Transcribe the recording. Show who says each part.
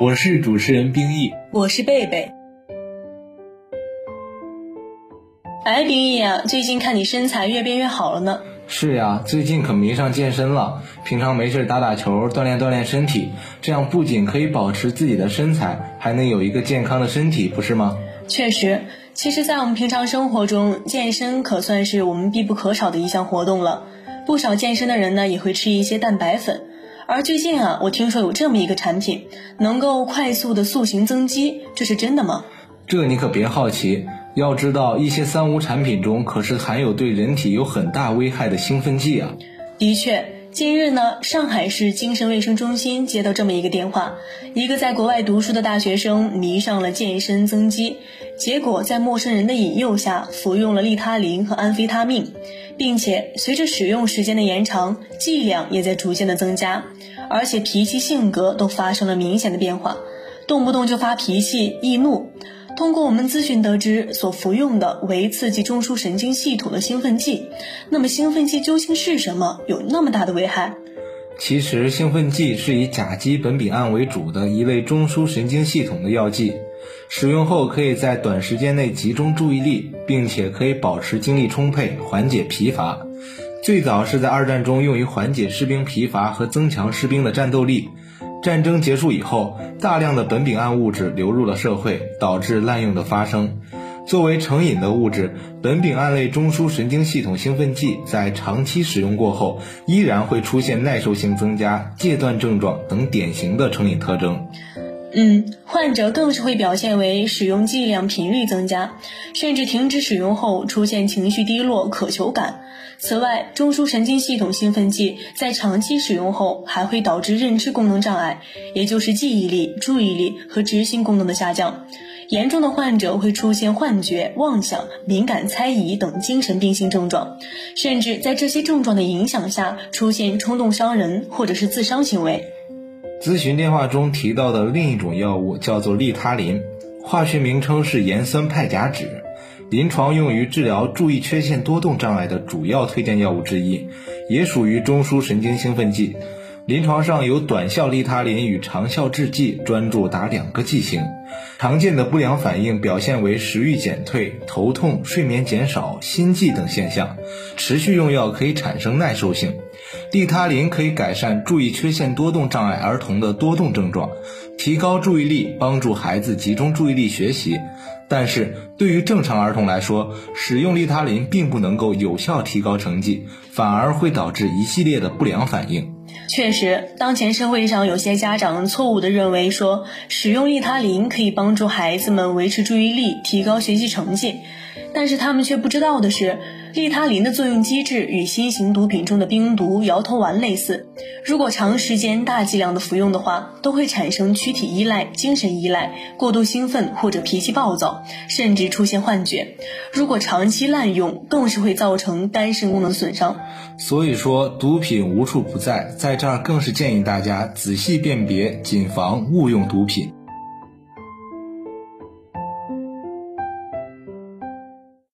Speaker 1: 我是主持人冰毅，
Speaker 2: 我是贝贝。哎，冰毅啊，最近看你身材越变越好了呢。
Speaker 1: 是呀，最近可迷上健身了。平常没事打打球，锻炼锻炼身体，这样不仅可以保持自己的身材，还能有一个健康的身体，不是吗？
Speaker 2: 确实，其实，在我们平常生活中，健身可算是我们必不可少的一项活动了。不少健身的人呢，也会吃一些蛋白粉。而最近啊，我听说有这么一个产品，能够快速的塑形增肌，这是真的吗？
Speaker 1: 这你可别好奇，要知道一些三无产品中可是含有对人体有很大危害的兴奋剂啊。
Speaker 2: 的确。近日呢，上海市精神卫生中心接到这么一个电话，一个在国外读书的大学生迷上了健身增肌，结果在陌生人的引诱下服用了利他林和安非他命，并且随着使用时间的延长，剂量也在逐渐的增加，而且脾气性格都发生了明显的变化，动不动就发脾气、易怒。通过我们咨询得知，所服用的为刺激中枢神经系统的兴奋剂。那么，兴奋剂究竟是什么？有那么大的危害？
Speaker 1: 其实，兴奋剂是以甲基苯丙胺为主的一类中枢神经系统的药剂，使用后可以在短时间内集中注意力，并且可以保持精力充沛，缓解疲乏。最早是在二战中用于缓解士兵疲乏和增强士兵的战斗力。战争结束以后，大量的苯丙胺物质流入了社会，导致滥用的发生。作为成瘾的物质，苯丙胺类中枢神经系统兴奋剂在长期使用过后，依然会出现耐受性增加、戒断症状等典型的成瘾特征。
Speaker 2: 嗯，患者更是会表现为使用剂量频率增加，甚至停止使用后出现情绪低落、渴求感。此外，中枢神经系统兴奋剂在长期使用后还会导致认知功能障碍，也就是记忆力、注意力和执行功能的下降。严重的患者会出现幻觉、妄想、敏感猜疑等精神病性症状，甚至在这些症状的影响下出现冲动伤人或者是自伤行为。
Speaker 1: 咨询电话中提到的另一种药物叫做利他林，化学名称是盐酸派甲酯，临床用于治疗注意缺陷多动障碍的主要推荐药物之一，也属于中枢神经兴奋剂。临床上有短效利他林与长效制剂专注达两个剂型，常见的不良反应表现为食欲减退、头痛、睡眠减少、心悸等现象。持续用药可以产生耐受性。利他林可以改善注意缺陷多动障碍儿童的多动症状，提高注意力，帮助孩子集中注意力学习。但是对于正常儿童来说，使用利他林并不能够有效提高成绩，反而会导致一系列的不良反应。
Speaker 2: 确实，当前社会上有些家长错误地认为说，使用利他林可以帮助孩子们维持注意力、提高学习成绩，但是他们却不知道的是，利他林的作用机制与新型毒品中的冰毒、摇头丸类似。如果长时间大剂量的服用的话，都会产生躯体依赖、精神依赖、过度兴奋或者脾气暴躁，甚至出现幻觉。如果长期滥用，更是会造成肝肾功能损伤。
Speaker 1: 所以说，毒品无处不在，在这儿更是建议大家仔细辨别，谨防误用毒品。